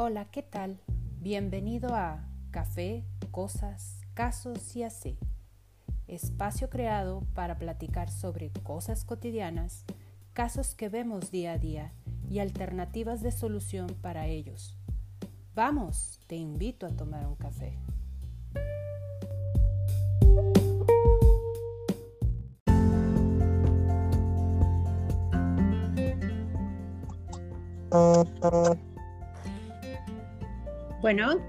Hola, ¿qué tal? Bienvenido a Café, Cosas, Casos y así. Espacio creado para platicar sobre cosas cotidianas, casos que vemos día a día y alternativas de solución para ellos. Vamos, te invito a tomar un café. Bueno,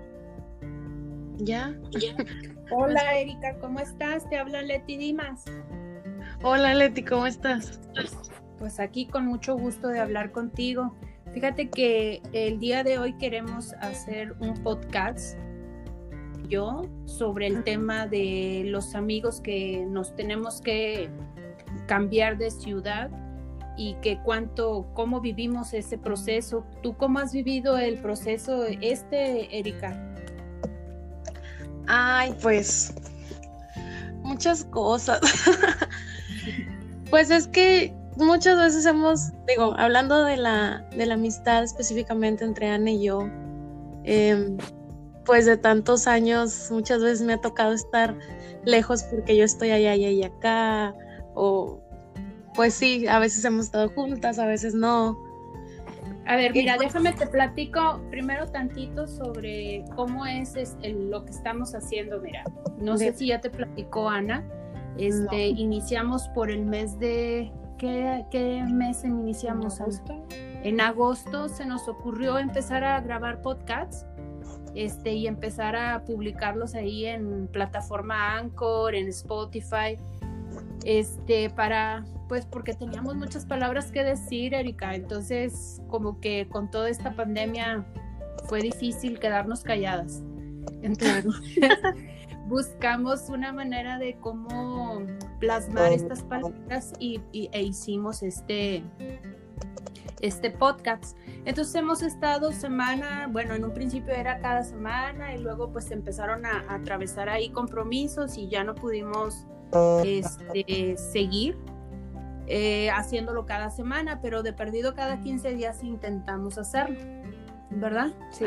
¿Ya? hola Erika, ¿cómo estás? Te habla Leti Dimas. Hola Leti, ¿cómo estás? Pues aquí con mucho gusto de hablar contigo. Fíjate que el día de hoy queremos hacer un podcast yo sobre el tema de los amigos que nos tenemos que cambiar de ciudad y que cuánto, cómo vivimos ese proceso. ¿Tú cómo has vivido el proceso este, Erika? Ay, pues muchas cosas. pues es que muchas veces hemos, digo, hablando de la, de la amistad específicamente entre Ana y yo, em, pues de tantos años, muchas veces me ha tocado estar lejos porque yo estoy allá, allá y acá, o pues sí, a veces hemos estado juntas, a veces no. A ver, mira, déjame te platico primero tantito sobre cómo es, lo que estamos haciendo. Mira, no sé si ya te platicó Ana. Este, iniciamos por el mes de ¿qué, qué mes iniciamos? ¿En agosto? En agosto se nos ocurrió empezar a grabar podcasts este, y empezar a publicarlos ahí en plataforma Anchor, en Spotify, este, para, pues porque teníamos muchas palabras que decir, Erika, entonces como que con toda esta pandemia fue difícil quedarnos calladas. Entonces buscamos una manera de cómo plasmar estas palabras y, e hicimos este, este podcast. Entonces hemos estado semana, bueno, en un principio era cada semana y luego pues empezaron a, a atravesar ahí compromisos y ya no pudimos este, seguir eh, haciéndolo cada semana, pero de perdido cada 15 días intentamos hacerlo, ¿verdad? Sí.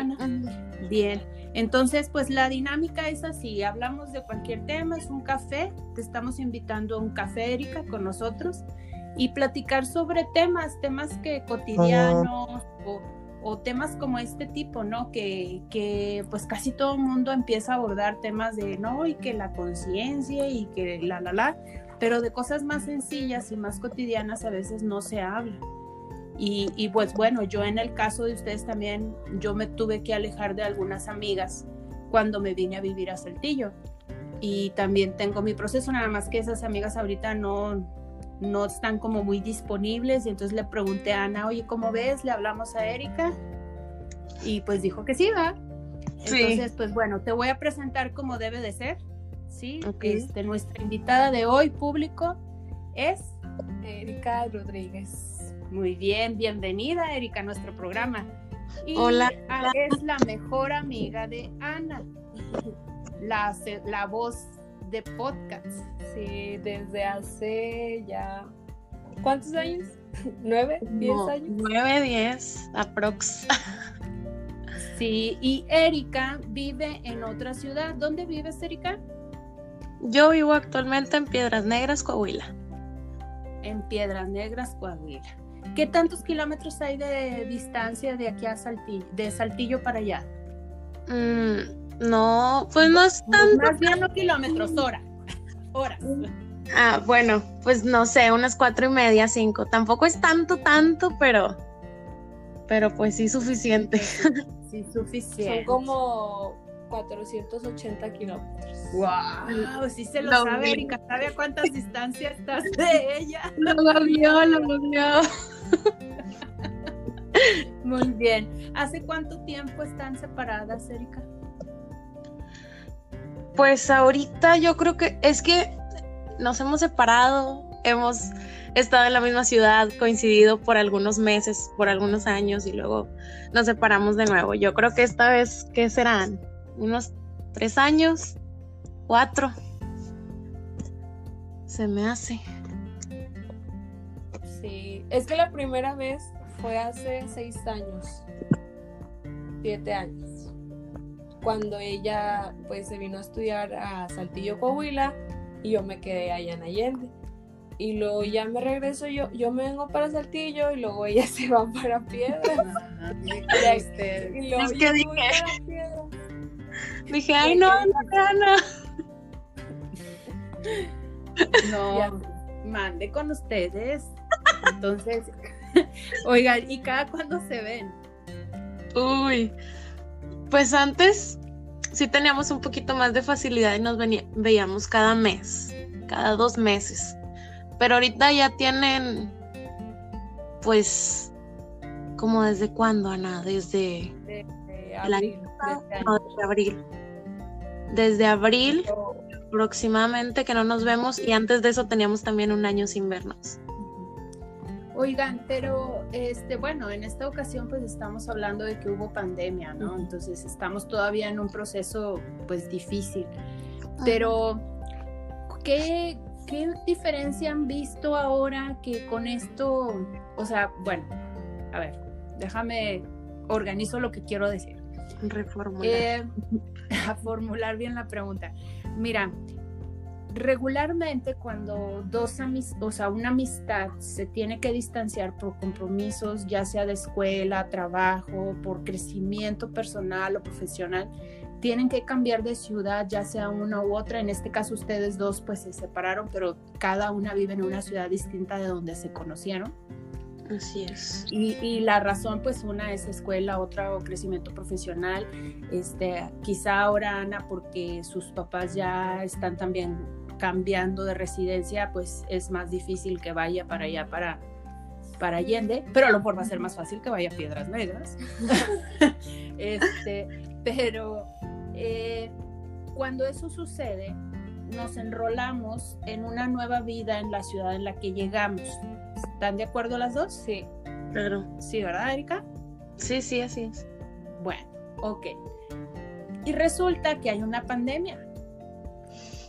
Bien, entonces pues la dinámica es así, hablamos de cualquier tema, es un café, te estamos invitando a un café, Erika, con nosotros y platicar sobre temas, temas que cotidianos o, o, temas como este tipo, ¿no? Que, que pues casi todo el mundo empieza a abordar temas de, no, y que la conciencia y que la, la, la, pero de cosas más sencillas y más cotidianas a veces no se habla. Y, y, pues bueno, yo en el caso de ustedes también, yo me tuve que alejar de algunas amigas cuando me vine a vivir a Saltillo. Y también tengo mi proceso, nada más que esas amigas ahorita no, no están como muy disponibles. Y entonces le pregunté a Ana, oye, ¿cómo ves? Le hablamos a Erika. Y pues dijo que sí, va. Sí. Entonces, pues bueno, te voy a presentar como debe de ser. ¿sí? Okay. Este, nuestra invitada de hoy, público, es Erika Rodríguez. Muy bien, bienvenida Erika a nuestro programa. Y Hola. Es la mejor amiga de Ana, la, la voz de podcast. Sí, desde hace ya... ¿Cuántos años? ¿Nueve? ¿Diez No, años? Nueve, diez, aprox. Sí, y Erika vive en otra ciudad. ¿Dónde vives, Erika? Yo vivo actualmente en Piedras Negras, Coahuila. En Piedras Negras, Coahuila. ¿Qué tantos kilómetros hay de distancia de aquí a Saltillo, de Saltillo para allá? Mm, no, pues no es tanto. Más bien no kilómetros, horas. Horas. Ah, bueno, pues no sé, unas cuatro y media, cinco. Tampoco es tanto, tanto, pero, pero pues sí suficiente. Sí, suficiente. Son como 480 kilómetros. Wow, sí se lo Lo sabe. Erika. ¿Sabe a cuántas distancias estás de ella? Lo goleó, lo goleó. Muy bien. ¿Hace cuánto tiempo están separadas, Erika? Pues ahorita yo creo que es que nos hemos separado, hemos estado en la misma ciudad, coincidido por algunos meses, por algunos años y luego nos separamos de nuevo. Yo creo que esta vez, ¿qué serán? Unos tres años, cuatro. Se me hace. Sí, es que la primera vez fue hace seis años. siete años. Cuando ella pues se vino a estudiar a Saltillo, Coahuila, y yo me quedé allá en Allende. Y luego ya me regreso yo, yo me vengo para Saltillo y luego ella se va para Piedras. y luego Es que dije- Piedras. Dije, ay, no, no, Ana. No, Ya. mande con ustedes. Entonces, oigan, ¿y cada cuándo se ven? Uy, pues antes sí teníamos un poquito más de facilidad y nos venía- veíamos cada mes, cada dos meses. Pero ahorita ya tienen, pues, como desde cuándo, Ana, desde, De, de El abril este no, año. desde abril. Desde abril Pero- aproximadamente que no nos vemos y antes de eso teníamos también un año sin vernos. Oigan, pero este, bueno, en esta ocasión pues estamos hablando de que hubo pandemia, ¿no? Entonces estamos todavía en un proceso pues difícil. Pero, ¿qué, ¿qué diferencia han visto ahora que con esto, o sea, bueno, a ver, déjame, organizo lo que quiero decir. Reformular. Eh, a formular bien la pregunta. Mira, regularmente cuando dos amis o sea, una amistad se tiene que distanciar por compromisos, ya sea de escuela, trabajo, por crecimiento personal o profesional, tienen que cambiar de ciudad, ya sea una u otra. En este caso ustedes dos pues se separaron, pero cada una vive en una ciudad distinta de donde se conocieron. Así es. Y, y la razón, pues una es escuela, otra o crecimiento profesional. Este, quizá ahora Ana, porque sus papás ya están también cambiando de residencia, pues es más difícil que vaya para allá, para, para Allende, pero a lo mejor va a ser más fácil que vaya a Piedras Negras. este, pero eh, cuando eso sucede, nos enrolamos en una nueva vida en la ciudad en la que llegamos. ¿Están de acuerdo las dos? Sí, Claro. Sí, ¿verdad, Erika? Sí, sí, así es. Bueno, ok. Y resulta que hay una pandemia.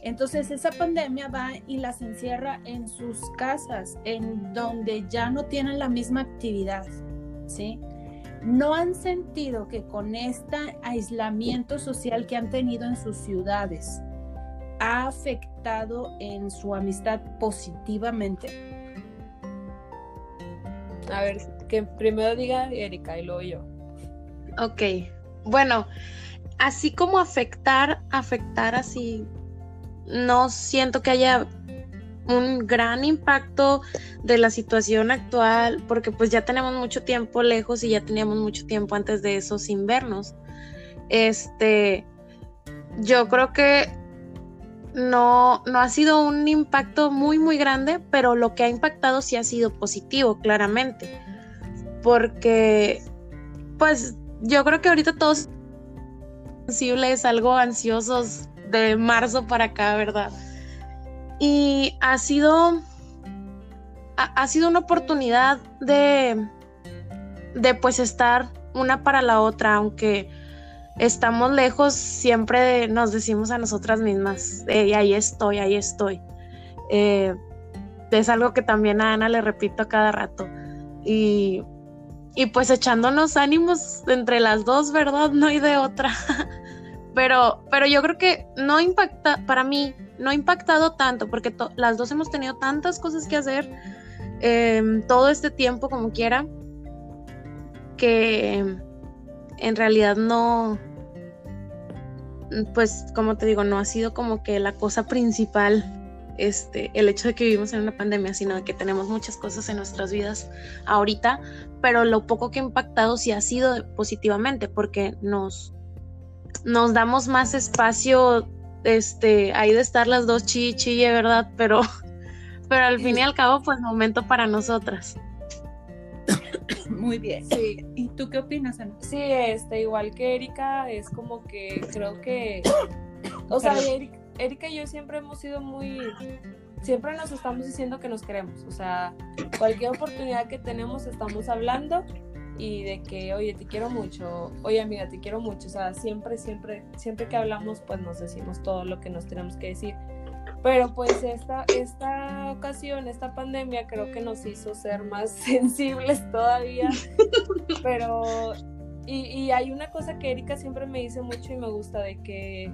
Entonces esa pandemia va y las encierra en sus casas, en donde ya no tienen la misma actividad, ¿sí? No han sentido que con este aislamiento social que han tenido en sus ciudades ha afectado en su amistad positivamente. a ver, que primero diga Erika y luego yo. Ok, bueno, así como afectar, afectar así, no siento que haya un gran impacto de la situación actual, porque pues ya tenemos mucho tiempo lejos y ya teníamos mucho tiempo antes de eso sin vernos. Este, yo creo que no, no ha sido un impacto muy, muy grande, pero lo que ha impactado sí ha sido positivo, claramente. Porque, pues, yo creo que ahorita todos sensibles, algo ansiosos de marzo para acá, ¿verdad? Y ha sido, ha, sido una oportunidad de, de pues estar una para la otra, aunque estamos lejos, siempre nos decimos a nosotras mismas, "Ey, ahí estoy, ahí estoy. Eh, es algo que también a Ana le repito cada rato. Y, y pues echándonos ánimos entre las dos, ¿verdad? No hay de otra. Pero, pero yo creo que no impacta, para mí, no ha impactado tanto, porque las dos hemos tenido tantas cosas que hacer eh, todo este tiempo como quiera, que en realidad no, pues como te digo, no ha sido como que la cosa principal este, el hecho de que vivimos en una pandemia, sino de que tenemos muchas cosas en nuestras vidas ahorita, pero lo poco que ha impactado sí ha sido positivamente, porque nos, nos damos más espacio, este, ahí de estar las dos chi chille, ¿verdad? Pero, pero al fin y al cabo, pues momento para nosotras. Muy bien. Sí, ¿Y tú qué opinas, Ana? sí, este, igual que Erika, es como que creo que, o sea, Erika y yo siempre hemos sido muy, siempre nos estamos diciendo que nos queremos, o sea, cualquier oportunidad que tenemos estamos hablando y de que, oye, te quiero mucho, oye, amiga, te quiero mucho, o sea, siempre, siempre, siempre que hablamos, pues nos decimos todo lo que nos tenemos que decir. Pero pues esta, esta ocasión, esta pandemia creo que nos hizo ser más sensibles todavía. Pero Y, y hay una cosa que Erika siempre me dice mucho y me gusta de que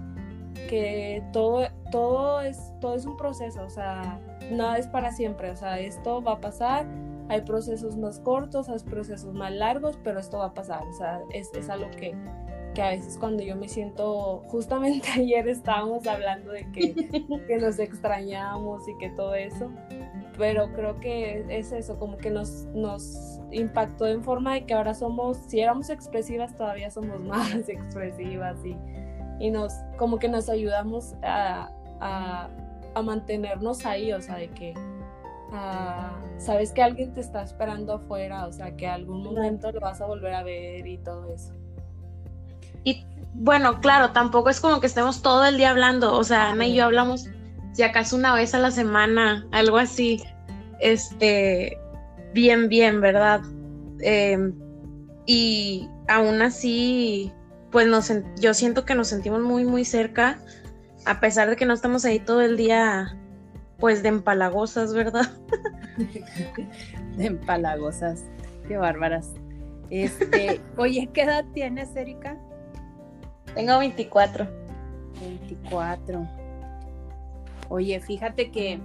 que todo, todo, es, todo es un proceso, o sea, nada es para siempre, o sea, esto va a pasar, hay procesos más cortos, hay procesos más largos, pero esto va a pasar, o sea, es, es algo que, que a veces cuando yo me siento, justamente ayer estábamos hablando de que, que nos extrañamos y que todo eso, pero creo que es eso, como que nos, nos impactó en forma de que ahora somos, si éramos expresivas, todavía somos más expresivas y y nos, como que nos ayudamos a, a, a mantenernos ahí, o sea, de que sabes que alguien te está esperando afuera, o sea, que algún momento lo vas a volver a ver y todo eso. Y bueno, claro, tampoco es como que estemos todo el día hablando, o sea, Ana y yo hablamos si acaso una vez a la semana, algo así, este, bien, bien, ¿verdad? Em, y aún así, pues nos, yo siento que nos sentimos muy, muy cerca, a pesar de que no estamos ahí todo el día, pues de empalagosas, ¿verdad? de empalagosas, qué bárbaras. Este, oye, ¿qué edad tienes, Erika? Tengo 24. 24. Oye, fíjate que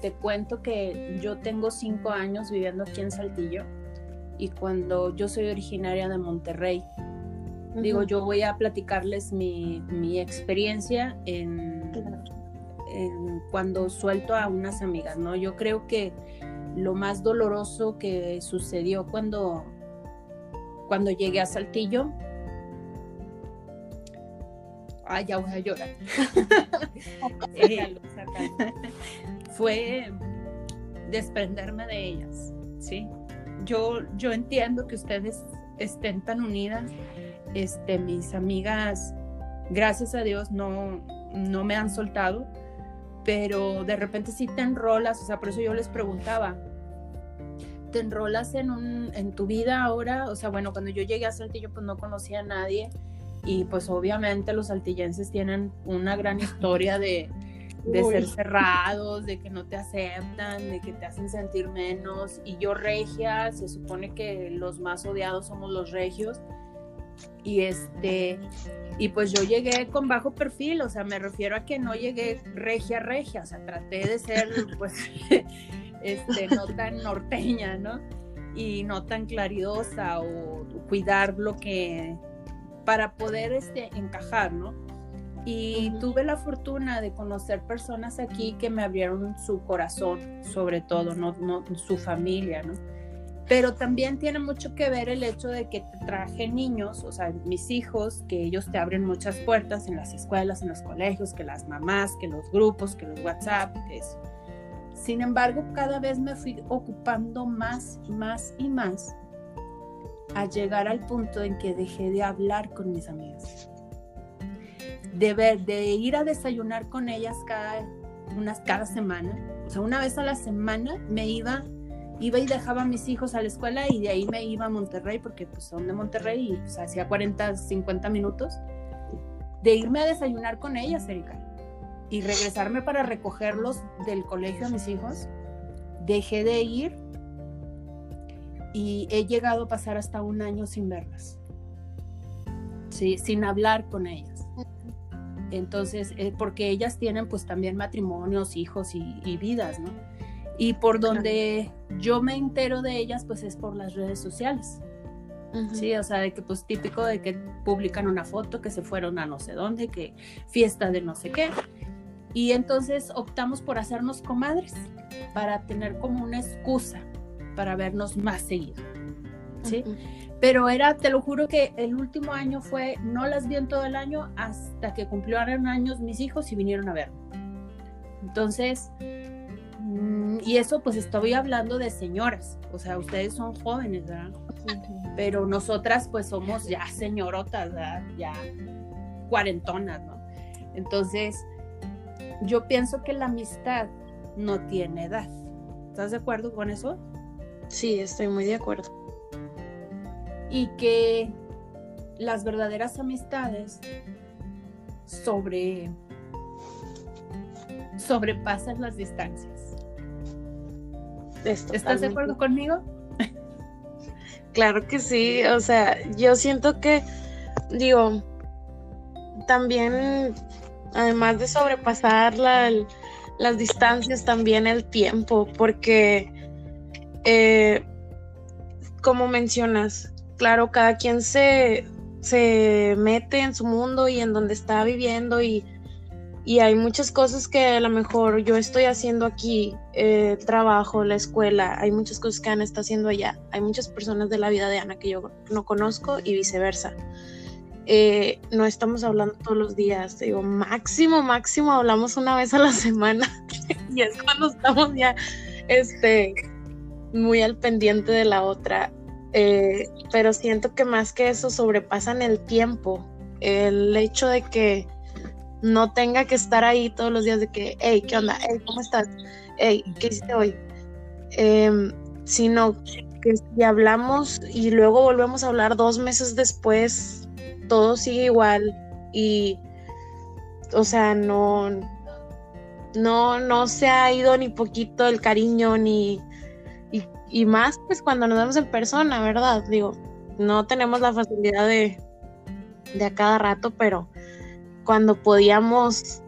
te cuento que yo tengo cinco años viviendo aquí en Saltillo y cuando yo soy originaria de Monterrey, Digo, yo voy a platicarles mi, experiencia en, cuando suelto a unas amigas, ¿no? Yo creo que lo más doloroso que sucedió cuando, cuando llegué a Saltillo, ay, ya voy a llorar. Eh, fue desprenderme de ellas, ¿sí? Yo, yo entiendo que ustedes estén tan unidas este, mis amigas, gracias a Dios, no, no me han soltado, pero de repente sí te enrolas, o sea, por eso yo les preguntaba, ¿te enrolas en, un, en tu vida ahora? O sea, bueno, cuando yo llegué a Saltillo, pues no conocía a nadie y pues obviamente los saltillenses tienen una gran historia de, de ser cerrados, de que no te aceptan, de que te hacen sentir menos. Y yo regia, se supone que los más odiados somos los regios. Y este, y pues yo llegué con bajo perfil, o sea, me refiero a que no llegué regia regia, o sea, traté de ser pues este no tan norteña, ¿no? Y no tan claridosa o cuidar lo que para poder este encajar, ¿no? Y tuve la fortuna de conocer personas aquí que me abrieron su corazón, sobre todo, no, no su familia, ¿no? Pero también tiene mucho que ver el hecho de que traje niños, o sea, mis hijos, que ellos te abren muchas puertas en las escuelas, en los colegios, que las mamás, que los grupos, que los WhatsApp, que eso. Sin embargo, cada vez me fui ocupando más, más y más a llegar al punto en que dejé de hablar con mis amigas. De, ver, de ir a desayunar con ellas cada, unas, cada semana. O sea, una vez a la semana me iba iba y dejaba a mis hijos a la escuela y de ahí me iba a Monterrey porque pues son de Monterrey y pues, hacía 40, 50 minutos de irme a desayunar con ellas, Erika, y regresarme para recogerlos del colegio a mis hijos. Dejé de ir y he llegado a pasar hasta un año sin verlas, sí, sin hablar con ellas. Entonces, eh, porque ellas tienen pues también matrimonios, hijos y, y vidas, ¿no? Y por donde yo me entero de ellas, pues es por las redes sociales. Sí, o sea, de que pues típico de que publican una foto que se fueron a no sé dónde, que fiesta de no sé qué. Y entonces optamos por hacernos comadres para tener como una excusa para vernos más seguido. ¿sí? Pero era, te lo juro que el último año fue, no las vi en todo el año hasta que cumplieron años mis hijos y vinieron a verme. Entonces, y eso pues estoy hablando de señoras, o sea, ustedes son jóvenes, ¿verdad? Pero nosotras pues somos ya señorotas, ¿verdad? Ya cuarentonas, ¿no? Entonces, yo pienso que la amistad no tiene edad. ¿Estás de acuerdo con eso? Sí, estoy muy de acuerdo. Y que las verdaderas amistades sobre sobrepasan las distancias. ¿Estás de acuerdo conmigo? claro que sí. O sea, yo siento que, digo, también, además de sobrepasar las distancias, también el tiempo, porque, eh, como mencionas, claro, cada quien se, se mete en su mundo y en donde está viviendo y, y hay muchas cosas que a lo mejor yo estoy haciendo aquí, eh, trabajo, la escuela, hay muchas cosas que Ana está haciendo allá, hay muchas personas de la vida de Ana que yo no conozco y viceversa. Eh, no estamos hablando todos los días, digo, máximo, máximo hablamos una vez a la semana y es cuando estamos ya este, muy al pendiente de la otra. Eh, pero siento que más que eso sobrepasan el tiempo, el hecho de que no tenga que estar ahí todos los días de que, hey, ¿qué onda? Hey, ¿cómo estás? Hey, ¿qué hiciste hoy? Em, sino que si hablamos y luego volvemos a hablar dos meses después, todo sigue igual y, o sea, no, no, no se ha ido ni poquito el cariño ni, y, más pues cuando nos vemos en persona, ¿verdad? Digo, no tenemos la facilidad de, de a cada rato, pero cuando podíamos,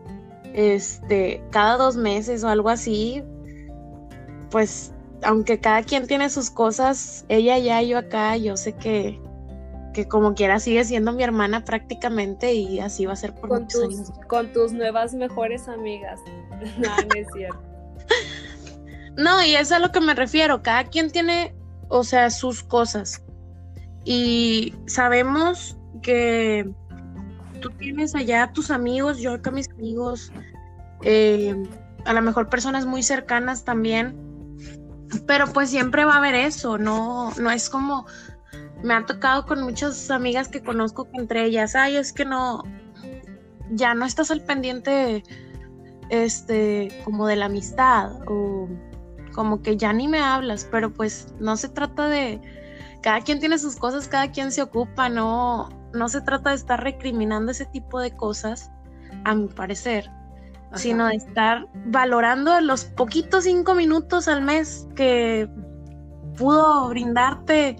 este, cada dos meses o algo así, pues aunque cada quien tiene sus cosas, ella allá, yo acá, yo sé que, que como quiera sigue siendo mi hermana prácticamente y así va a ser por con tus, Con tus nuevas mejores amigas. no, no es cierto. no, y es a lo que me refiero. Cada quien tiene, o sea, sus cosas. Y sabemos que tú tienes allá tus amigos, yo acá mis amigos, eh, a lo mejor personas muy cercanas también. Pero pues siempre va a haber eso, no, no es como, me ha tocado con muchas amigas que conozco que entre ellas, ay, es que no, ya no estás al pendiente, este, como de la amistad o como que ya ni me hablas, pero pues no se trata de, cada quien tiene sus cosas, cada quien se ocupa, no, no se trata de estar recriminando ese tipo de cosas, a mi parecer, sino de estar valorando los poquitos cinco minutos al mes que pudo brindarte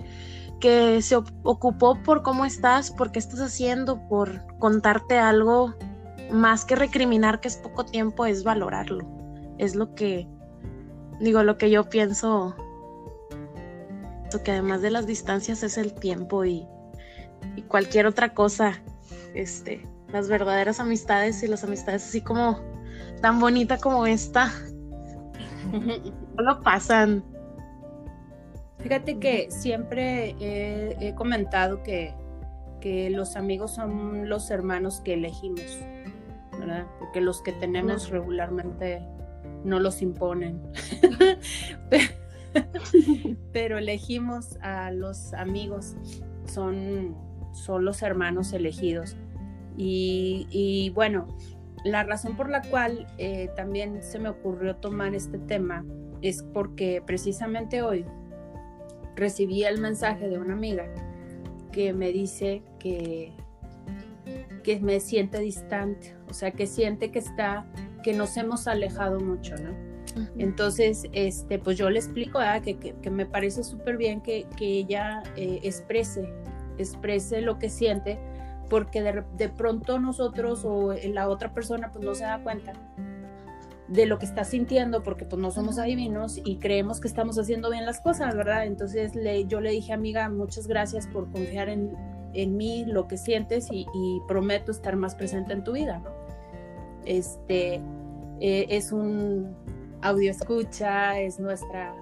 que se ocupó por cómo estás, por qué estás haciendo, por contarte algo, más que recriminar que es poco tiempo, es valorarlo. Es lo que, digo, lo que yo pienso, lo que además de las distancias es el tiempo y, y cualquier otra cosa, este, las verdaderas amistades y las amistades así como tan bonita como esta, no lo pasan. Fíjate que siempre he, comentado que, los amigos son los hermanos que elegimos, ¿verdad? Porque los que tenemos regularmente no los imponen. Pero elegimos a los amigos, son, son los hermanos elegidos. Y, bueno, la razón por la cual eh, también se me ocurrió tomar este tema es porque precisamente hoy recibí el mensaje de una amiga que me dice que, que me siente distante, o sea, que siente que está, que nos hemos alejado mucho, ¿no? Entonces, este, pues yo le explico que, que, me parece súper bien que, que ella eh, exprese, exprese lo que siente, porque de, de, pronto nosotros o la otra persona pues no se da cuenta de lo que está sintiendo, porque pues no somos adivinos y creemos que estamos haciendo bien las cosas, ¿verdad? Entonces le, yo le dije, amiga, muchas gracias por confiar en, en mí, lo que sientes y, prometo estar más presente en tu vida, ¿no? Este eh, es un audio escucha, es nuestra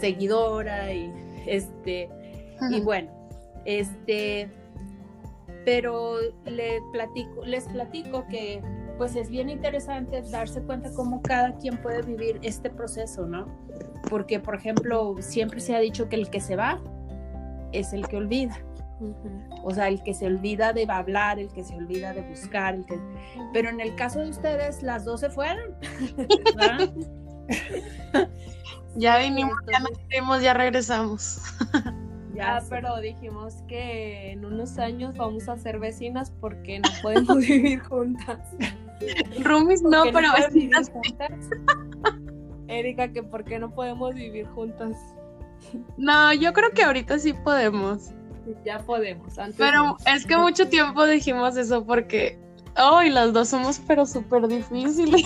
seguidora y este, y bueno, este, pero le platico, les platico que pues es bien interesante darse cuenta cómo cada quien puede vivir este proceso, ¿no? Porque, por ejemplo, siempre se ha dicho que el que se va es el que olvida. O sea, el que se olvida de hablar, el que se olvida de buscar, el que... pero en el caso de ustedes, las dos se fueron. ya vinimos, ya nos fuimos, ya regresamos. Ya, pero dijimos que en unos años vamos a ser vecinas porque no podemos vivir juntas. Rumis no, pero Erika, que por qué no podemos vivir juntas. No, yo creo que ahorita sí podemos. Ya podemos. pero es que mucho tiempo dijimos eso porque Ay, las dos somos pero súper difíciles.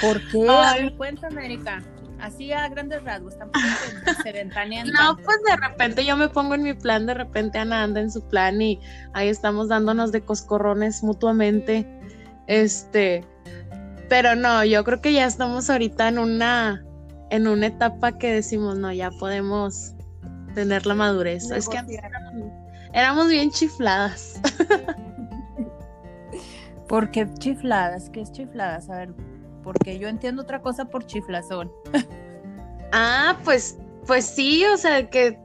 ¿Por qué? cuéntame, Erika. Así a grandes rasgos, tampoco se ventanean. No, pues de repente yo me pongo en mi plan, de repente Ana anda en su plan y ahí estamos dándonos de coscorrones mutuamente. Este, pero no, yo creo que ya estamos ahorita en una en una etapa que decimos, no, ya podemos tener la madurez. Es que éramos bien chifladas. ¿Por qué chifladas? ¿Qué es chifladas? A ver, porque yo entiendo otra cosa por chiflazón. ah, pues, pues sí, o sea que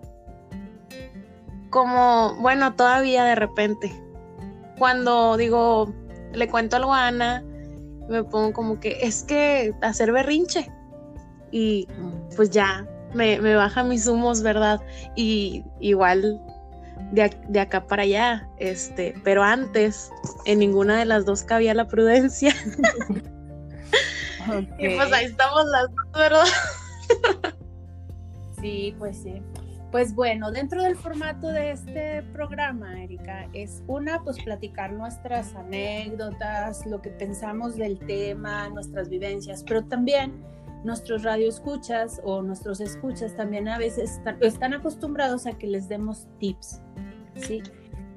como, bueno, todavía de repente. Cuando digo, le cuento algo a Ana, me pongo como que es que hacer berrinche. Y mm. pues ya me, me baja mis humos, ¿verdad? Y igual de, acá para allá, este, pero antes en ninguna de las dos cabía la prudencia. Y pues ahí estamos las dos, ¿verdad? sí, pues sí. Pues bueno, dentro del formato de este programa, Erika, es una, pues platicar nuestras anécdotas, lo que pensamos del tema, nuestras vivencias, pero también nuestros radioescuchas o nuestros escuchas también a veces están, acostumbrados a que les demos tips, ¿sí?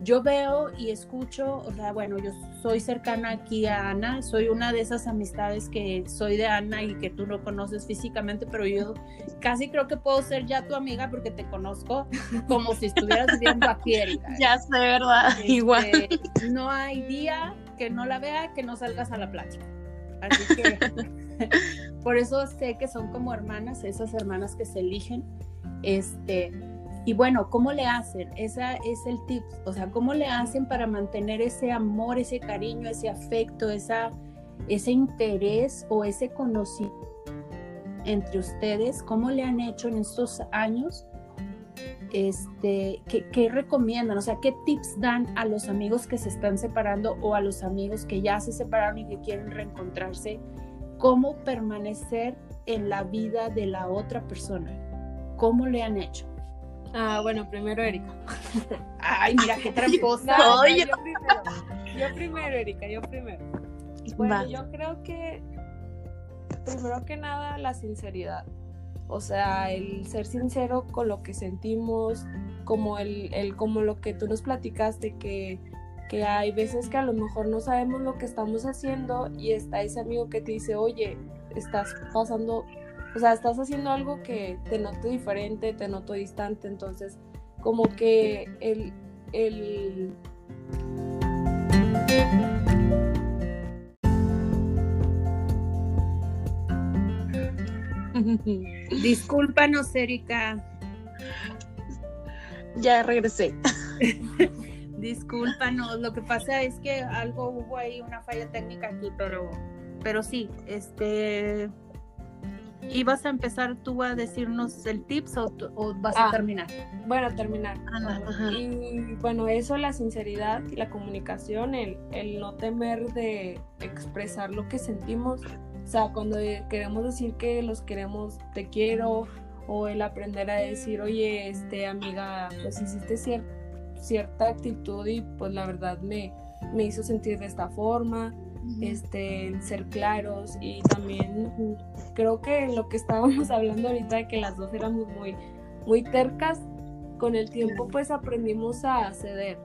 Yo veo y escucho, o sea, bueno, yo soy cercana aquí a Ana, soy una de esas amistades que soy de Ana y que tú no conoces físicamente, pero yo casi creo que puedo ser ya tu amiga porque te conozco como si estuvieras viviendo aquí, Erika. Ya sé, ¿verdad? Este, Igual. No hay día que no la vea que no salgas a la plática. Así que Por eso sé que son como hermanas, esas hermanas que se eligen. Este, y bueno, ¿cómo le hacen? Ese es el tip. O sea, ¿cómo le hacen para mantener ese amor, ese cariño, ese afecto, esa, ese interés o ese conocimiento entre ustedes? ¿Cómo le han hecho en estos años? Este, ¿qué, ¿qué, recomiendan? O sea, ¿qué tips dan a los amigos que se están separando o a los amigos que ya se separaron y que quieren reencontrarse? cómo permanecer en la vida de la otra persona. ¿Cómo le han hecho? Ah, bueno, primero Erika. Ay, mira qué tramposa. yo, primero, yo primero, Erika, yo primero. Bueno, yo creo que primero que nada la sinceridad. O sea, el ser sincero con lo que sentimos, como el, el como lo que tú nos platicaste que que hay veces que a lo mejor no sabemos lo que estamos haciendo y está ese amigo que te dice, oye, estás pasando, o sea, estás haciendo algo que te noto diferente, te noto distante, entonces como que el... el... Discúlpanos, Erika. Ya regresé. Discúlpanos, lo que pasa es que algo hubo ahí, una falla técnica aquí, pero, pero sí, este, ¿ibas a empezar tú a decirnos el tips o, vas a ah, terminar? Bueno, terminar. y bueno, eso, la sinceridad, la comunicación, el, el no temer de expresar lo que sentimos. O sea, cuando queremos decir que los queremos, te quiero, o el aprender a decir, oye, este amiga, pues hiciste cierta actitud y pues la verdad me, me hizo sentir de esta forma, este, ser claros y también creo que lo que estábamos hablando ahorita de que las dos éramos muy, muy tercas, con el tiempo pues aprendimos a ceder,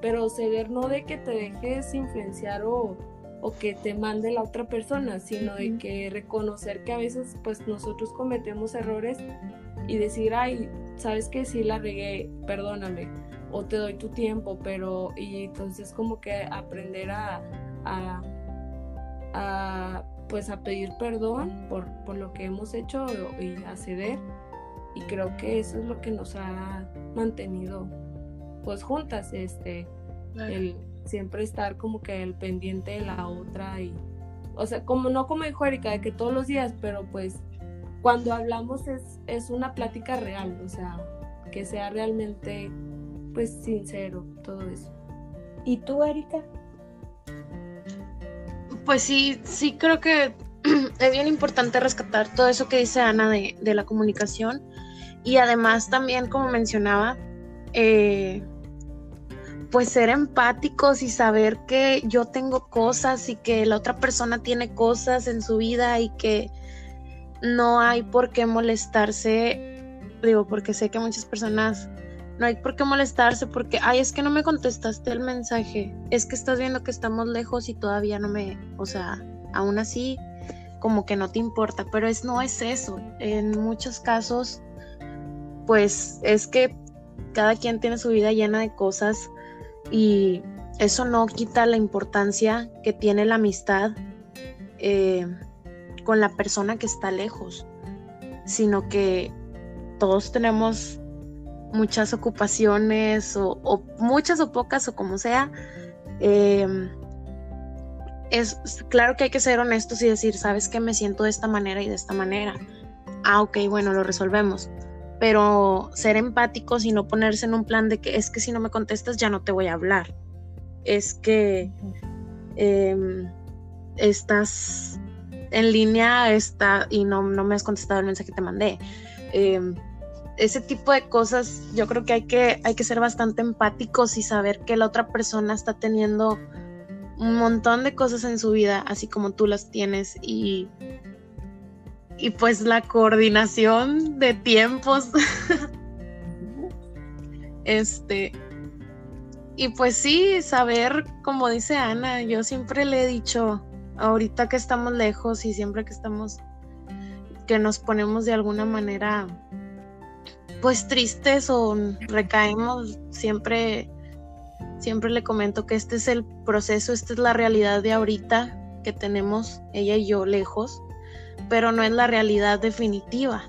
pero ceder no de que te dejes influenciar o, o que te mande la otra persona, sino de que reconocer que a veces pues nosotros cometemos errores y decir, ay, sabes que sí la regué, perdóname o te doy tu tiempo, pero y entonces como que aprender a, a, pues a pedir perdón por, por, lo que hemos hecho y a ceder y creo que eso es lo que nos ha mantenido pues juntas este el siempre estar como que el pendiente de la otra y o sea como no como dijo Erika de que todos los días pero pues cuando hablamos es, es una plática real o sea que sea realmente pues sincero, todo eso. ¿Y tú, Erika? Pues sí, sí creo que es bien importante rescatar todo eso que dice Ana de, la comunicación. Y además también, como mencionaba, eh, pues ser empáticos y saber que yo tengo cosas y que la otra persona tiene cosas en su vida y que no hay por qué molestarse, digo, porque sé que muchas personas no hay por qué molestarse porque, ay, es que no me contestaste el mensaje, es que estás viendo que estamos lejos y todavía no me, o sea, aún así como que no te importa, pero es no es eso. En muchos casos pues es que cada quien tiene su vida llena de cosas y eso no quita la importancia que tiene la amistad eh, con la persona que está lejos, sino que todos tenemos muchas ocupaciones o, muchas o pocas o como sea. Em, es claro que hay que ser honestos y decir, sabes que me siento de esta manera y de esta manera. Ah, ok, bueno, lo resolvemos. Pero ser empáticos y no ponerse en un plan de que es que si no me contestas ya no te voy a hablar. Es que em, estás en línea está, y no, no me has contestado el mensaje que te mandé. Em, ese tipo de cosas, yo creo que hay, que hay que ser bastante empáticos y saber que la otra persona está teniendo un montón de cosas en su vida, así como tú las tienes, y, y pues la coordinación de tiempos. este. Y pues sí, saber, como dice Ana, yo siempre le he dicho, ahorita que estamos lejos y siempre que estamos, que nos ponemos de alguna manera pues tristes o recaemos, siempre, siempre le comento que este es el proceso, esta es la realidad de ahorita que tenemos ella y yo lejos, pero no es la realidad definitiva.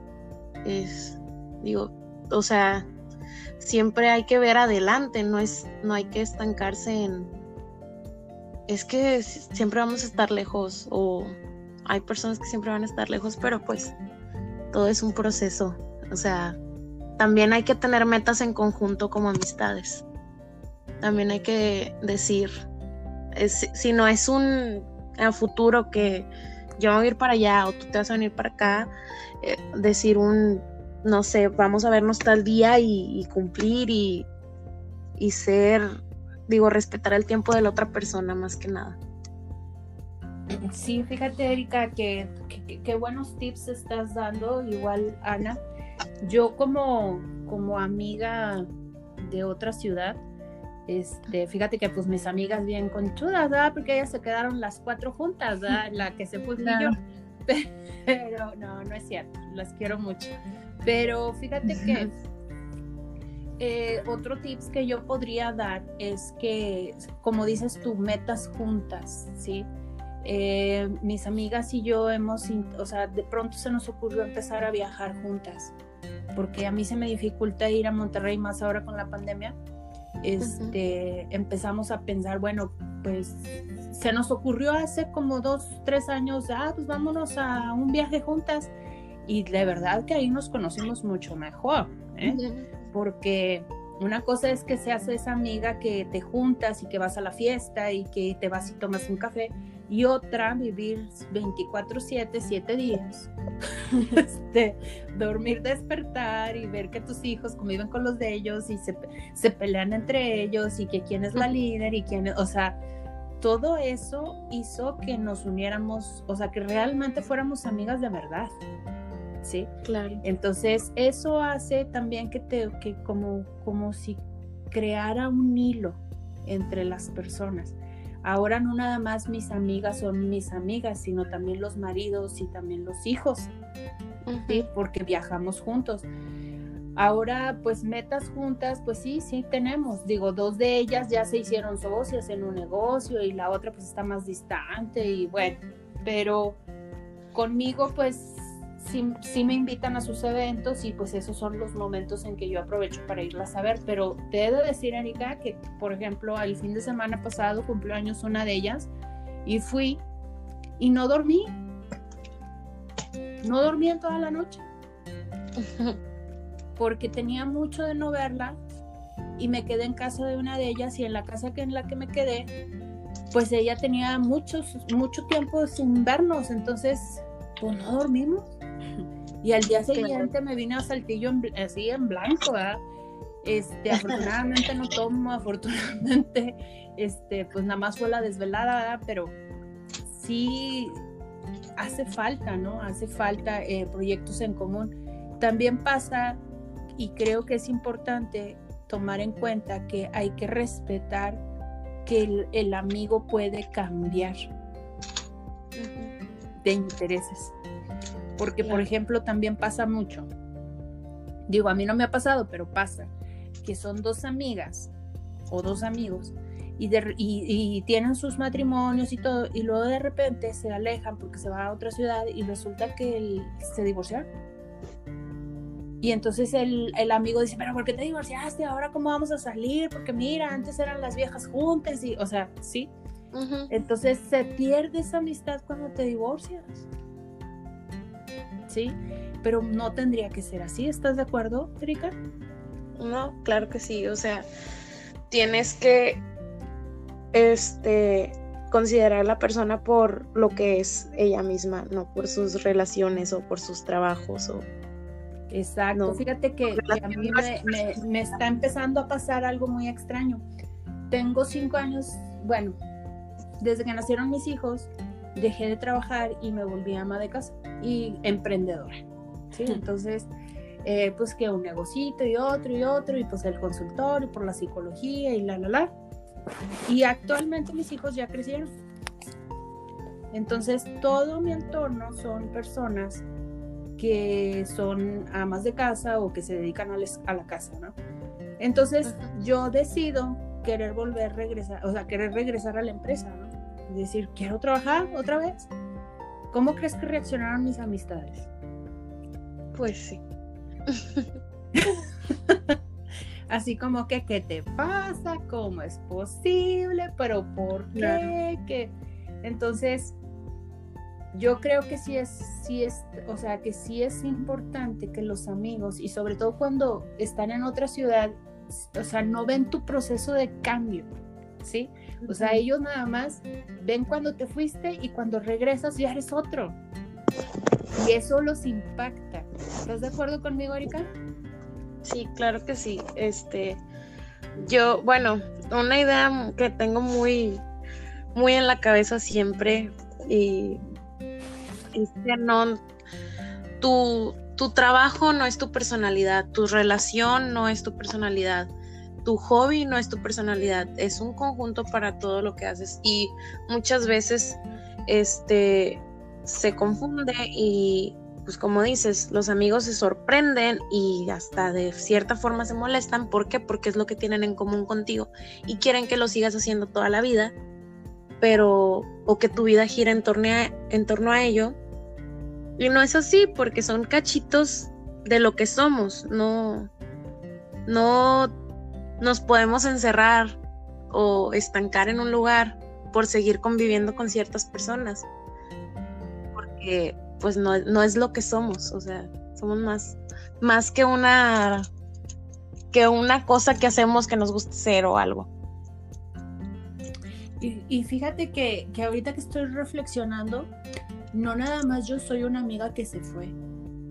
Es, digo, o sea, siempre hay que ver adelante, no es, no hay que estancarse en, es que siempre vamos a estar lejos o hay personas que siempre van a estar lejos, pero pues todo es un proceso, o sea, también hay que tener metas en conjunto como amistades. También hay que decir, si no es un futuro que yo voy a ir para allá o tú te vas a venir para acá, eh, decir un, no sé, vamos a vernos tal día y, cumplir y, y ser, digo, respetar el tiempo de la otra persona más que nada. Sí, fíjate Erika, que, buenos tips estás dando, igual Ana yo como, como amiga de otra ciudad, este, fíjate que pues mis amigas bien conchudas, ¿verdad? Porque ellas se quedaron las cuatro juntas, ¿verdad? La que se fue yo. Pero no, no es cierto, las quiero mucho. Pero fíjate que eh, otro tips que yo podría dar es que, como dices tú, metas juntas, ¿sí? Eh, mis amigas y yo hemos, o sea, de pronto se nos ocurrió empezar a viajar juntas porque a mí se me dificulta ir a Monterrey más ahora con la pandemia. Este, empezamos a pensar, bueno, pues se nos ocurrió hace como dos, tres años, ah, pues vámonos a un viaje juntas. Y de verdad que ahí nos conocimos mucho mejor, ¿eh? porque una cosa es que seas esa amiga que te juntas y que vas a la fiesta y que te vas y tomas un café y otra vivir 24/7, 7 días, este, dormir, despertar y ver que tus hijos conviven con los de ellos y se, se pelean entre ellos y que quién es la líder y quién es, o sea, todo eso hizo que nos uniéramos, o sea, que realmente fuéramos amigas de verdad. ¿Sí? Claro. Entonces, eso hace también que te, que como, como si creara un hilo entre las personas. Ahora no nada más mis amigas son mis amigas, sino también los maridos y también los hijos, ¿sí? Porque viajamos juntos. Ahora, pues metas juntas, pues sí, sí tenemos. Digo, dos de ellas ya se hicieron socias en un negocio y la otra pues está más distante y bueno, pero conmigo pues sí, me invitan a sus eventos y pues esos son los momentos en que yo aprovecho para irlas a ver. Pero te he de decir, Erika, que por ejemplo, el fin de semana pasado cumplió años una de ellas y fui y no dormí. No dormí en toda la noche. Porque tenía mucho de no verla y me quedé en casa de una de ellas y en la casa que en la que me quedé, pues ella tenía muchos, mucho tiempo sin vernos, entonces pues no dormimos. Y al día siguiente me vine a Saltillo así en blanco, ¿verdad? Este, afortunadamente no tomo, afortunadamente, este, pues nada más fue la desvelada, ¿verdad? Pero sí hace falta, ¿no? Hace falta eh, proyectos en común. También pasa, y creo que es importante tomar en cuenta que hay que respetar que el, amigo puede cambiar de intereses. Porque, por ejemplo, también pasa mucho. Digo, a mí no me ha pasado, pero pasa que son dos amigas o dos amigos y, y, tienen sus matrimonios y todo, y luego de repente se alejan porque se va a otra ciudad y resulta que se divorciaron. Y entonces el, el, amigo dice, pero ¿por qué te divorciaste? ¿Ahora cómo vamos a salir? Porque mira, antes eran las viejas juntas y, o sea, sí. Entonces se pierde esa amistad cuando te divorcias. ¿Sí? Pero no tendría que ser así, ¿estás de acuerdo, Erika? No, claro que sí, o sea, tienes que este considerar a la persona por lo que es ella misma, no por sus relaciones o por sus trabajos o Exacto, fíjate que, a mí me, está empezando a pasar algo muy extraño. Tengo cinco años, bueno, desde que nacieron mis hijos, dejé de trabajar y me volví ama de casa y emprendedora. ¿sí? Entonces, eh, pues que un negocito y otro y otro, y pues el consultorio por la psicología y la, la, la. Y actualmente mis hijos ya crecieron. Entonces, todo mi entorno son personas que son amas de casa o que se dedican a, la casa, ¿no? Entonces yo decido querer volver a regresar, o sea, querer regresar a la empresa, ¿no? Decir, quiero trabajar otra vez. ¿Cómo crees que reaccionaron mis amistades? Pues sí. Así como que, ¿qué te pasa? ¿Cómo es posible? ¿Pero por qué? Entonces, yo creo que sí es, sí es, o sea, que sí es importante que los amigos, y sobre todo cuando están en otra ciudad, o sea, no ven tu proceso de cambio, ¿sí? O sea, ellos nada más ven cuando te fuiste y cuando regresas ya eres otro. Y eso los impacta. ¿Estás de acuerdo conmigo, Erika? Sí, claro que sí. Este, yo, bueno, una idea que tengo muy, muy en la cabeza siempre y no, tu, tu trabajo no es tu personalidad, tu relación no es tu personalidad, tu hobby no es tu personalidad, es un conjunto para todo lo que haces y muchas veces este se confunde y pues como dices, los amigos se sorprenden y hasta de cierta forma se molestan, ¿por qué? Porque es lo que tienen en común contigo y quieren que lo sigas haciendo toda la vida, pero o que tu vida gira en torno a, en torno a ello y no es así porque son cachitos de lo que somos, no, no nos podemos encerrar o estancar en un lugar por seguir conviviendo con ciertas personas. Porque pues no, no es lo que somos, o sea, somos más, más que una que una cosa que hacemos que nos guste ser o algo. Y, fíjate que, que ahorita que estoy reflexionando, no nada más yo soy una amiga que se fue.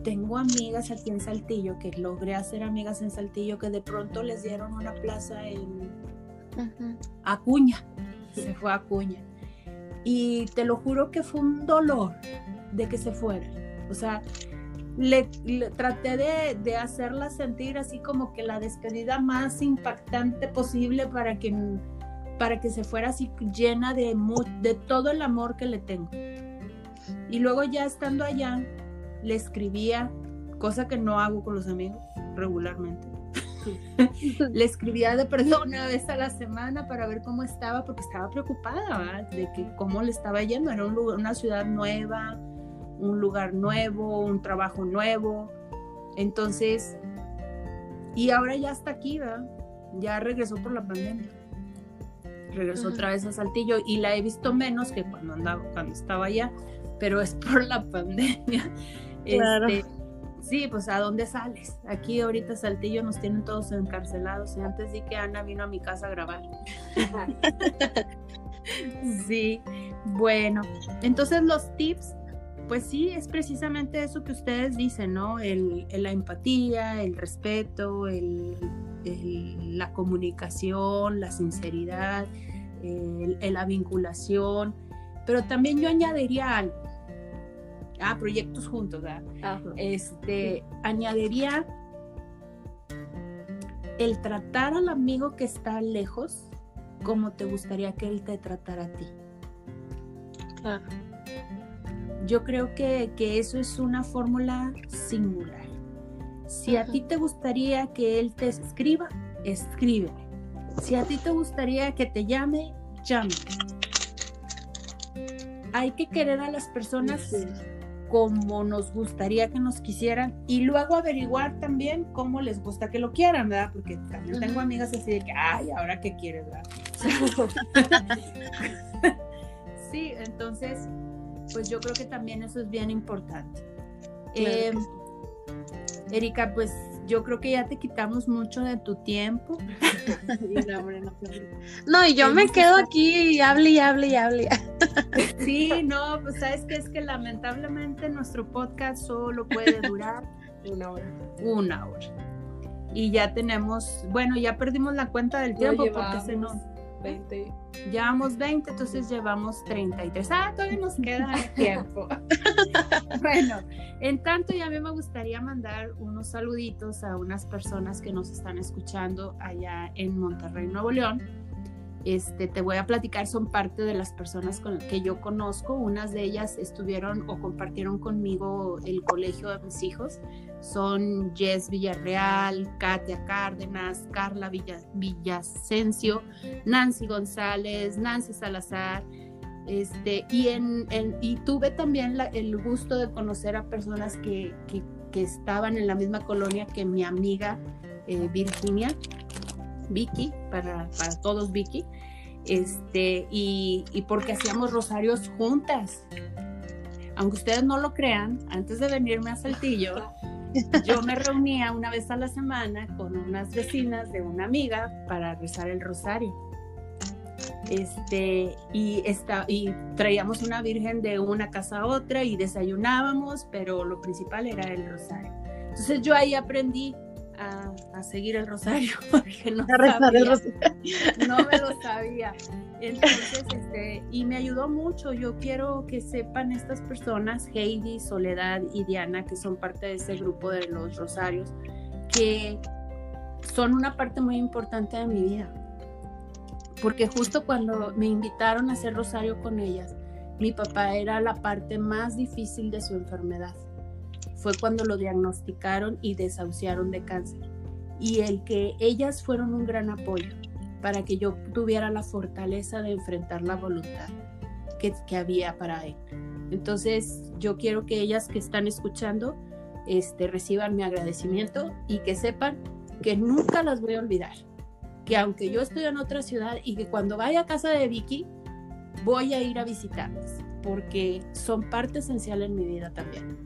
Tengo amigas aquí en Saltillo que logré hacer amigas en Saltillo que de pronto les dieron una plaza en Acuña. Se fue a Acuña. Y te lo juro que fue un dolor de que se fuera. O sea, le, traté de, de, hacerla sentir así como que la despedida más impactante posible para que, para que se fuera así llena de, de todo el amor que le tengo. Y luego ya estando allá, le escribía, cosa que no hago con los amigos regularmente. le escribía de perdón una vez a la semana para ver cómo estaba, porque estaba preocupada de que cómo le estaba yendo. Era un lugar, una ciudad nueva, un lugar nuevo, un trabajo nuevo. Entonces, y ahora ya está aquí, ¿verdad? Ya regresó por la pandemia. Regresó otra vez a Saltillo y la he visto menos que cuando andaba, cuando estaba allá pero es por la pandemia. Claro. Este, sí, pues ¿a dónde sales? Aquí ahorita Saltillo nos tienen todos encarcelados y antes di que Ana vino a mi casa a grabar. sí, bueno, entonces los tips pues sí, es precisamente eso que ustedes dicen, ¿no? El, la empatía, el respeto, la comunicación, la sinceridad, la vinculación, pero también yo añadiría algo. Ah, proyectos juntos, ¿verdad? Este, añadiría el tratar al amigo que está lejos como te gustaría que él te tratara a ti. Claro. Yo creo que, eso es una fórmula singular. Si a ti te gustaría que él te escriba, escribe. Si a ti te gustaría que te llame, llame. Hay que querer a las personas como nos gustaría que nos quisieran y luego averiguar también cómo les gusta que lo quieran, ¿verdad? Porque también tengo amigas así de que, ay, ahora qué quieres, ¿verdad? sí, entonces, pues yo creo que también eso es bien importante. Em, Erika, pues yo creo que ya te quitamos mucho de tu tiempo. no, y yo me quedo aquí y hable y hable y hable. sí, no, pues sabes que es que lamentablemente nuestro podcast solo puede durar una hora. Una hora. Y ya tenemos, bueno, ya perdimos la cuenta del tiempo porque se nos 20. Llevamos 20, entonces llevamos 33. Ah, todavía nos queda tiempo. bueno, en tanto, ya a mí me gustaría mandar unos saluditos a unas personas que nos están escuchando allá en Monterrey, Nuevo León este, te voy a platicar, son parte de las personas con, que yo conozco. Unas de ellas estuvieron o compartieron conmigo el colegio de mis hijos. Son Jess Villarreal, Katia Cárdenas, Carla Villasencio, Nancy González, Nancy Salazar. Este, y, en, y tuve también el gusto de conocer a personas que, que, estaban en la misma colonia que mi amiga eh, Virginia Vicky, para, para todos Vicky, este, y, y porque hacíamos rosarios juntas. Aunque ustedes no lo crean, antes de venirme a Saltillo, yo me reunía una vez a la semana con unas vecinas de una amiga para rezar el rosario. Este, y, esta, y traíamos una virgen de una casa a otra y desayunábamos, pero lo principal era el rosario. Entonces yo ahí aprendí a, seguir el rosario porque no, no me lo sabía. Entonces, este, y me ayudó mucho. Yo quiero que sepan estas personas, Heidi, Soledad y Diana, que son parte de ese grupo de los rosarios, que son una parte muy importante de mi vida. Porque justo cuando me invitaron a hacer rosario con ellas, mi papá era la parte más difícil de su enfermedad fue cuando lo diagnosticaron y desahuciaron de cáncer. Y el que ellas fueron un gran apoyo para que yo tuviera la fortaleza de enfrentar la voluntad que, había para él. Entonces yo quiero que ellas que están escuchando este, reciban mi agradecimiento y que sepan que nunca las voy a olvidar. Que aunque yo estoy en otra ciudad y que cuando vaya a casa de Vicky, voy a ir a visitarlas, porque son parte esencial en mi vida también.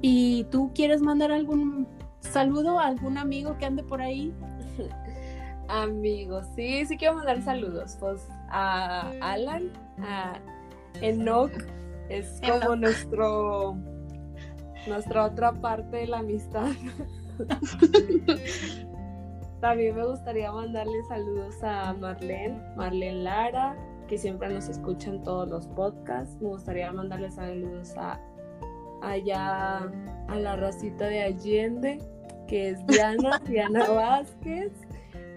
¿Y tú quieres mandar algún saludo a algún amigo que ande por ahí? Amigos, sí, sí quiero mandar saludos. Pues a Alan, a Enoch, es como nuestro nuestra otra parte de la amistad. También me gustaría mandarle saludos a Marlene, Marlene Lara, que siempre nos escucha en todos los podcasts. Me gustaría mandarle saludos a allá a la racita de Allende, que es Diana, Diana Vázquez,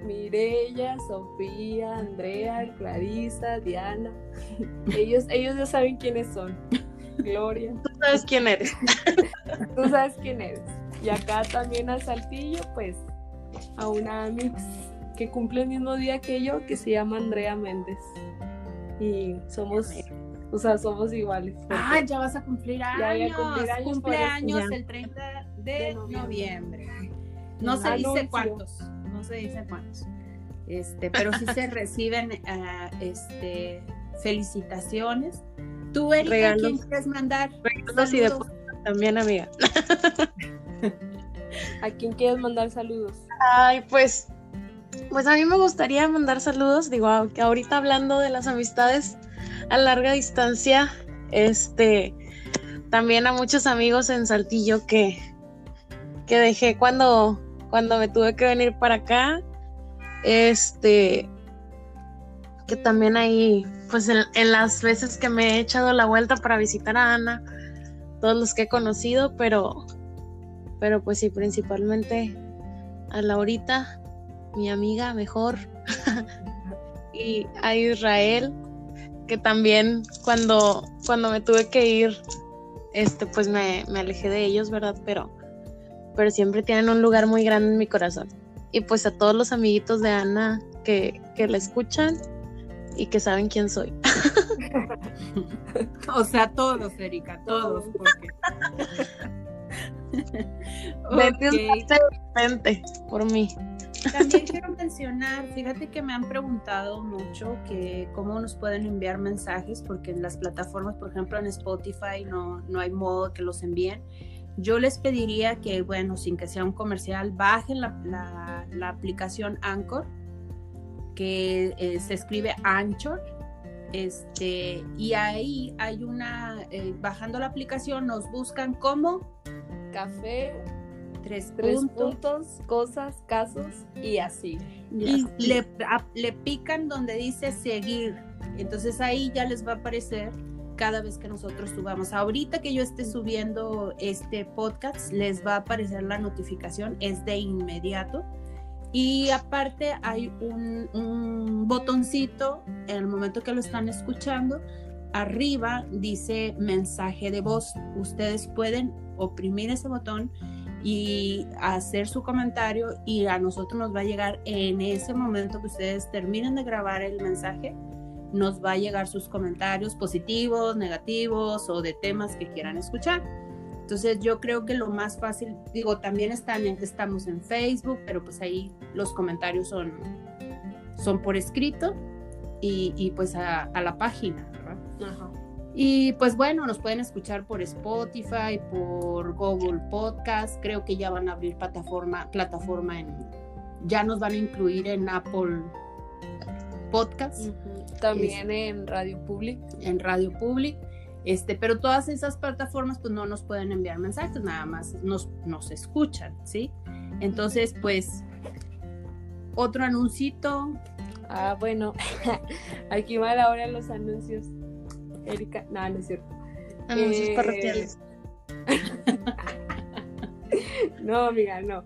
Mirella, Sofía, Andrea, Clarisa, Diana. Ellos, ellos ya saben quiénes son. Gloria. Tú sabes quién eres. Tú sabes quién eres. Y acá también al Saltillo, pues, a una mix que cumple el mismo día que yo, que se llama Andrea Méndez. Y somos o sea, somos iguales. Ah, ya vas a cumplir años. Ya voy a cumplir años. Cumpleaños el 30 de, noviembre. No se dice cuántos, no se dice cuántos. Este, pero sí se reciben uh, este, felicitaciones. Tú, Erika, Regalos. ¿quién quieres mandar? Regalos y de también, amiga. ¿A quién quieres mandar saludos? Ay, pues, pues a mí me gustaría mandar saludos. Digo, que ahorita hablando de las amistades, a larga distancia, este, también a muchos amigos en Saltillo que, que dejé cuando, cuando me tuve que venir para acá. Este, que también ahí, pues en, las veces que me he echado la vuelta para visitar a Ana, todos los que he conocido, pero, pero pues sí, principalmente a Laurita, mi amiga mejor, y a Israel, que también cuando, cuando me tuve que ir, este, pues me, me alejé de ellos, ¿verdad? Pero, pero siempre tienen un lugar muy grande en mi corazón. Y pues a todos los amiguitos de Ana que, que la escuchan y que saben quién soy. o sea, todos, Erika, todos. Porque... okay. por mí. También quiero mencionar, fíjate que me han preguntado mucho que cómo nos pueden enviar mensajes, porque en las plataformas, por ejemplo en Spotify, no, no hay modo que los envíen. Yo les pediría que, bueno, sin que sea un comercial, bajen la, la, aplicación Anchor, que eh, se escribe Anchor, este, y ahí hay una, eh, bajando la aplicación, nos buscan como café tres, puntos, cosas, casos y así. Y le, le pican donde dice seguir. Entonces ahí ya les va a aparecer cada vez que nosotros subamos. Ahorita que yo esté subiendo este podcast, les va a aparecer la notificación, es de inmediato. Y aparte hay un, un botoncito en el momento que lo están escuchando. Arriba dice mensaje de voz. Ustedes pueden oprimir ese botón y hacer su comentario y a nosotros nos va a llegar en ese momento que ustedes terminen de grabar el mensaje, nos va a llegar sus comentarios positivos, negativos o de temas que quieran escuchar. Entonces yo creo que lo más fácil, digo, también están estamos en Facebook, pero pues ahí los comentarios son, son por escrito y, y pues a, a, la página, ¿verdad? Ajá. Y pues bueno, nos pueden escuchar por Spotify, por Google Podcast, creo que ya van a abrir plataforma, plataforma en, ya nos van a incluir en Apple Podcast. También en Radio Public. En Radio Public. Este, pero todas esas plataformas pues no nos pueden enviar mensajes, nada más nos, nos escuchan, ¿sí? Entonces, pues, otro anuncito. Ah, bueno, aquí va la hora de los anuncios. Erika, no, no es cierto. Anuncios eh... parroquiales. no, amiga, no.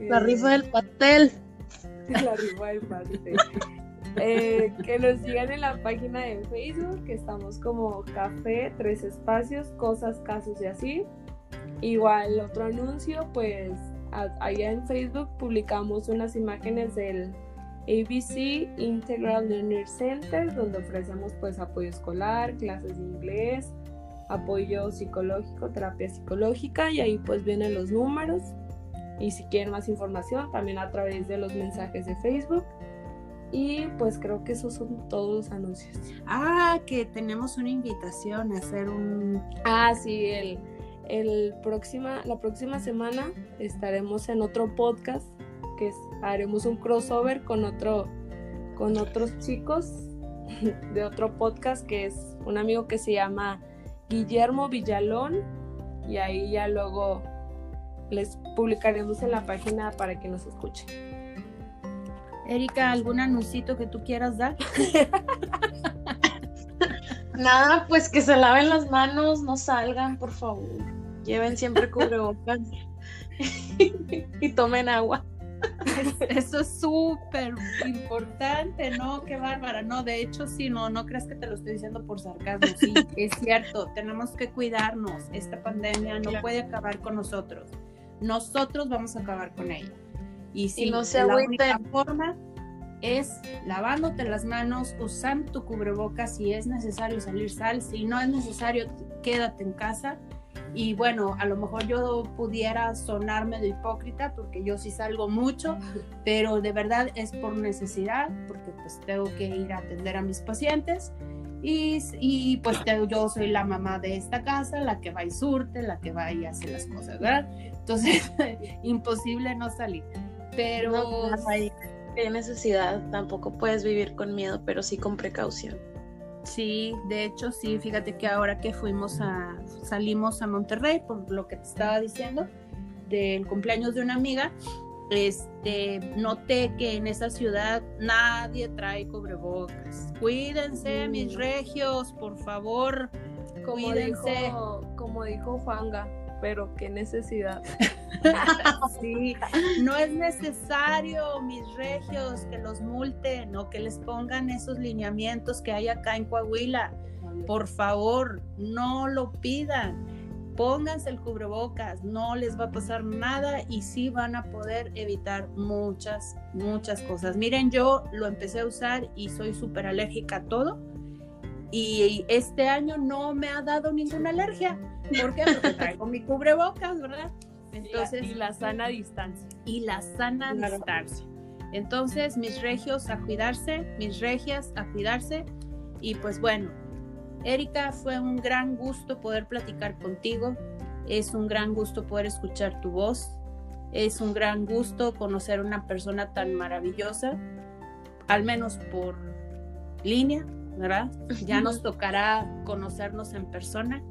La rifa del pastel. La rifa del pastel. Eh, que nos sigan en la página de Facebook, que estamos como Café, Tres Espacios, Cosas, Casos y así. Igual otro anuncio, pues allá en Facebook publicamos unas imágenes del ABC Integral Learning Center, donde ofrecemos pues apoyo escolar, clases de inglés, apoyo psicológico, terapia psicológica y ahí pues vienen los números y si quieren más información también a través de los mensajes de Facebook. Y pues creo que esos son todos los anuncios. Ah, que tenemos una invitación a hacer un... Ah, sí, el, el próxima, la próxima semana estaremos en otro podcast que haremos un crossover con otro con otros chicos de otro podcast que es un amigo que se llama Guillermo Villalón y ahí ya luego les publicaremos en la página para que nos escuchen. Erika, ¿algún anuncito que tú quieras dar? Nada, pues que se laven las manos, no salgan, por favor. Lleven siempre cubrebocas y tomen agua. Eso es súper importante, ¿no? Qué bárbara. No, de hecho, sí, no, no creas que te lo estoy diciendo por sarcasmo. Sí, es cierto, tenemos que cuidarnos. Esta pandemia no puede acabar con nosotros. Nosotros vamos a acabar con ella. Y si no se la única forma es lavándote las manos, usando tu cubrebocas si es necesario salir, sal. Si no es necesario, quédate en casa y bueno, a lo mejor yo pudiera sonarme de hipócrita porque yo sí salgo mucho, pero de verdad es por necesidad, porque pues tengo que ir a atender a mis pacientes y, y pues yo soy la mamá de esta casa, la que va y surte, la que va y hace las cosas, ¿verdad? Entonces, imposible no salir. Pero... No, hay necesidad, tampoco puedes vivir con miedo, pero sí con precaución. Sí, de hecho sí, fíjate que ahora que fuimos a, salimos a Monterrey, por lo que te estaba diciendo, del cumpleaños de una amiga, este, noté que en esa ciudad nadie trae cubrebocas. Cuídense, mis regios, por favor. Como cuídense. dijo, como dijo Juanga, pero qué necesidad. sí, no es necesario, mis regios, que los multen o que les pongan esos lineamientos que hay acá en Coahuila. Por favor, no lo pidan. Pónganse el cubrebocas, no les va a pasar nada y sí van a poder evitar muchas, muchas cosas. Miren, yo lo empecé a usar y soy súper alérgica a todo. Y este año no me ha dado ninguna alergia. ¿Por qué? Porque traigo mi cubrebocas, ¿verdad? Entonces, y la sana distancia. Y la sana Claro. distancia. Entonces, mis regios a cuidarse, mis regias a cuidarse. Y pues bueno, Erika, fue un gran gusto poder platicar contigo. Es un gran gusto poder escuchar tu voz. Es un gran gusto conocer una persona tan maravillosa, al menos por línea, ¿verdad? Ya nos tocará conocernos en persona.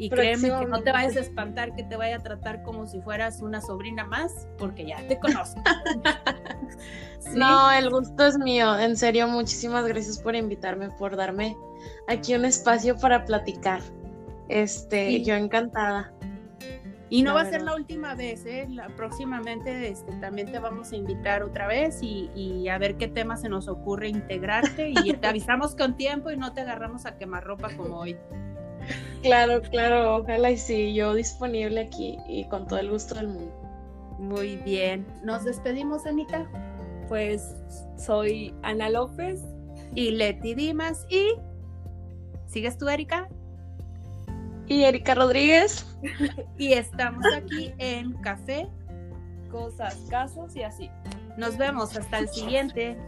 Y créeme que no te vayas a espantar que te vaya a tratar como si fueras una sobrina más, porque ya te conozco. ¿Sí? No, el gusto es mío. En serio, muchísimas gracias por invitarme, por darme aquí un espacio para platicar. Este, Sí. yo encantada. Y no La va a ser la última vez, ¿eh? La, próximamente este, también te vamos a invitar otra vez y, y a ver qué tema se nos ocurre integrarte y te avisamos con tiempo y no te agarramos a quemarropa como hoy. Claro, claro, ojalá y sí, yo disponible aquí y con todo el gusto del mundo. Muy bien. Nos despedimos, Anita. Pues soy Ana López. Y Leti Dimas y... ¿Sigues tú, Erika? Y Erika Rodríguez, Y estamos aquí en Café. Cosas, casos y así. Nos vemos hasta el siguiente.